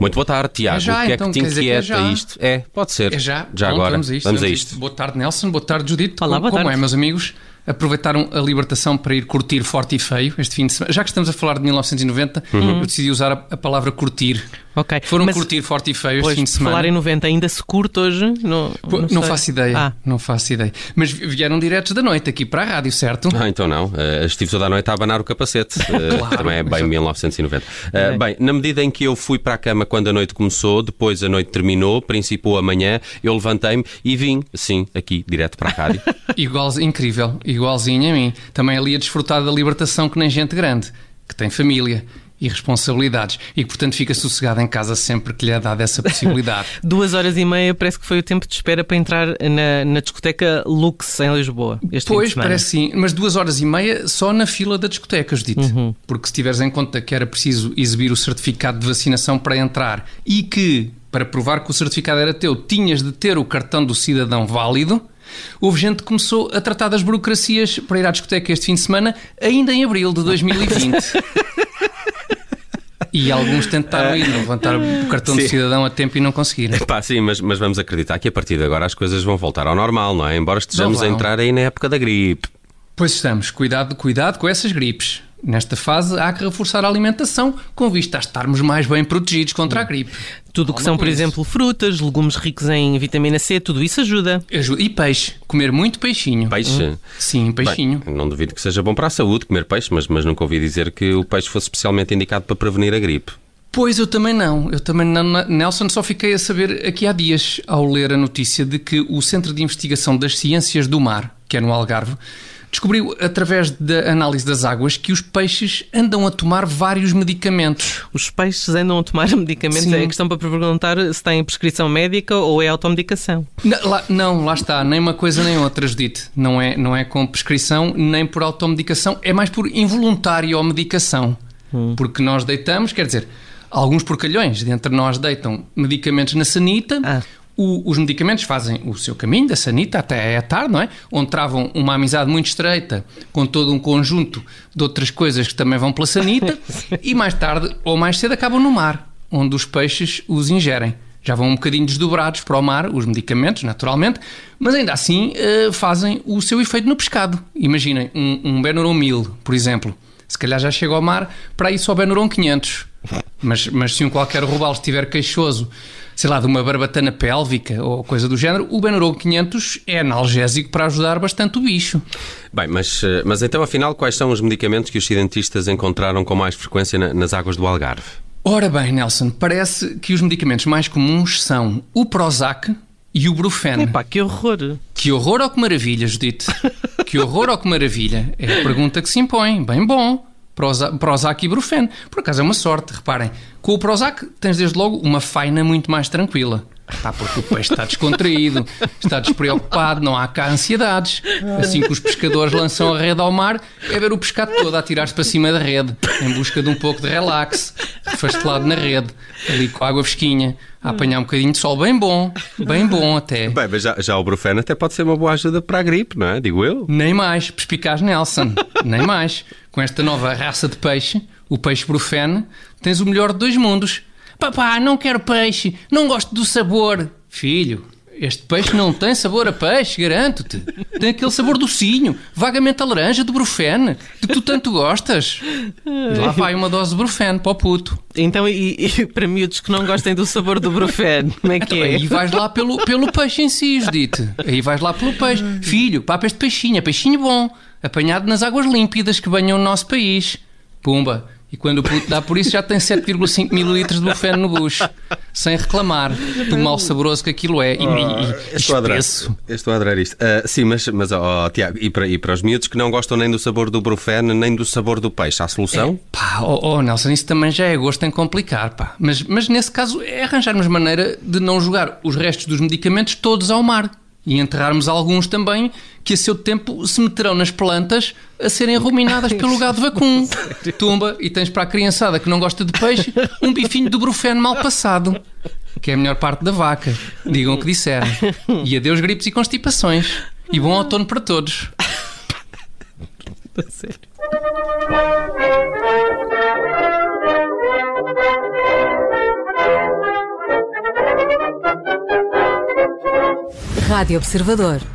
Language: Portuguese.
Muito boa tarde, Tiago. É já, o que então, é que te dizer que é inquieta já? isto? É, pode ser. É já? Já Pronto, agora. Vamos a isto. Vamos a isto. Boa tarde, Nelson. Boa tarde, Judite. Olá, como, boa como tarde. é, meus amigos? Aproveitaram a libertação para ir curtir forte e feio este fim de semana. Já que estamos a falar de 1990, Uhum. eu decidi usar a, a palavra curtir. Ok. Foram Mas, curtir forte e feio este fim de semana. falar em 90 ainda se curte hoje? Não, Pô, não Não, faço ideia, Ah. não faço ideia. Mas vieram diretos da noite aqui para a rádio, certo? Ah, então não. Uh, estive toda a noite a abanar o capacete. Uh, Claro. Também é bem 1990. Uh, É. Bem, na medida em que eu fui para a cama quando a noite começou, depois a noite terminou, principou amanhã, eu levantei-me e vim, sim, aqui, direto para a rádio. Igual, incrível, igualzinho a mim. Também ali a desfrutar da libertação que nem gente grande, que tem família e responsabilidades e que, portanto, fica sossegado em casa sempre que lhe é dada essa possibilidade. Duas horas e meia parece que foi o tempo de espera para entrar na, na discoteca Lux em Lisboa. Este fim Pois, parece sim, mas duas horas e meia só na fila da discoteca, Judite. Uhum. Porque se tiveres em conta que era preciso exibir o certificado de vacinação para entrar e que, para provar que o certificado era teu, tinhas de ter o cartão do cidadão válido, houve gente que começou a tratar das burocracias para ir à discoteca este fim de semana, ainda em abril de 2020. E alguns tentaram ir levantar o cartão Sim. do cidadão a tempo e não conseguiram. Pá, sim, mas, mas vamos acreditar que a partir de agora as coisas vão voltar ao normal, não é? Embora estejamos a entrar aí na época da gripe. Pois estamos, cuidado, cuidado com essas gripes. Nesta fase há que reforçar a alimentação com vista a estarmos mais bem protegidos contra a gripe. Tudo o que são, por isso. exemplo, frutas, legumes ricos em vitamina C, tudo isso ajuda. Ajuda. E peixe, comer muito peixinho. Peixe. Sim, peixinho. Bem, não duvido que seja bom para a saúde comer peixe, mas, mas nunca ouvi dizer que o peixe fosse especialmente indicado para prevenir a gripe. Pois eu também não, eu também não, Nelson, só fiquei a saber aqui há dias ao ler a notícia de que o Centro de Investigação das Ciências do Mar, que é no Algarve, descobriu através da análise das águas que os peixes andam a tomar vários medicamentos. Os peixes andam a tomar medicamentos. Sim. É questão para perguntar se têm prescrição médica ou é automedicação. Na- lá- não, lá está, nem uma coisa nem outra, Judite. Não é, não é com prescrição nem por automedicação, é mais por involuntária medicação. Porque nós deitamos, quer dizer, alguns porcalhões de entre nós deitam medicamentos na sanita. Ah. O- os medicamentos fazem o seu caminho da sanita até à tarde, não é? Onde travam uma amizade muito estreita com todo um conjunto de outras coisas que também vão pela sanita e mais tarde ou mais cedo acabam no mar, onde os peixes os ingerem. Já vão um bocadinho desdobrados para o mar, os medicamentos, naturalmente, mas ainda assim eh, fazem o seu efeito no pescado. Imaginem, um, um 1000, por exemplo. Se calhar já chega ao mar para ir só Benuron 500. Mas, mas se um qualquer robalo estiver queixoso, sei lá, de uma barbatana pélvica ou coisa do género, o Benuron 500 é analgésico para ajudar bastante o bicho. Bem, mas, eh, mas então afinal quais são os medicamentos que os cientistas encontraram com mais frequência na- nas águas do Algarve? Ora bem, Nelson, parece que os medicamentos mais comuns são o Prozac e o Brufen. Epá, que horror! Que horror ou que maravilha, Judite? Que horror ou que maravilha? É a pergunta que se impõe. Bem bom. Proza- Prozac e Brufen. Por acaso é uma sorte, reparem. Com o Prozac tens desde logo uma faina muito mais tranquila. Pá, porque o peixe está descontraído, está despreocupado, não há cá ansiedades. Assim que os pescadores lançam a rede ao mar, é ver o pescado todo a tirar-se para cima da rede, em busca de um pouco de relax, refastelado na rede, ali com a água fresquinha, a apanhar um bocadinho de sol bem bom, bem bom até. Bem, mas já, já o Brufen até pode ser uma boa ajuda para a gripe, não é? Digo eu. Nem mais, perspicaz Nelson, nem mais. Com esta nova raça de peixe, o peixe brufene, tens o melhor de dois mundos. Papá, não quero peixe, não gosto do sabor. Filho, este peixe não tem sabor a peixe, garanto-te. Tem aquele sabor docinho, vagamente a laranja do brufene, de que tu tanto gostas. E lá vai uma dose de brufene para o puto. Então, e, e para miúdos que não gostem do sabor do brufen, como é que é? Aí vais lá pelo, pelo peixe em si, Judite. Aí vais lá pelo peixe. Filho, papa este peixinho, é peixinho bom, apanhado nas águas límpidas que banham o nosso país. Pumba. E quando o puto dá por isso já tem 7,5 mililitros de bufeno no bucho. Sem reclamar do mal saboroso que aquilo é. E, e, e Estou a adorar, estou a adorar isto. Ah, sim, mas, mas ó, Tiago, e para, e para os miúdos que não gostam nem do sabor do Brufen, nem do sabor do peixe, há solução? Pá, oh, oh, Nelson, isso também já é gosto em complicar, pá. Mas, mas nesse caso é arranjarmos maneira de não jogar os restos dos medicamentos todos ao mar. E enterrarmos alguns também que a seu tempo se meterão nas plantas a serem ruminadas pelo gado vacum. Tumba, e tens para a criançada que não gosta de peixe um bifinho de brufeno mal passado, que é a melhor parte da vaca. Digam o que disserem. E adeus gripes e constipações. E bom outono para todos. A sério. Rádio Observador.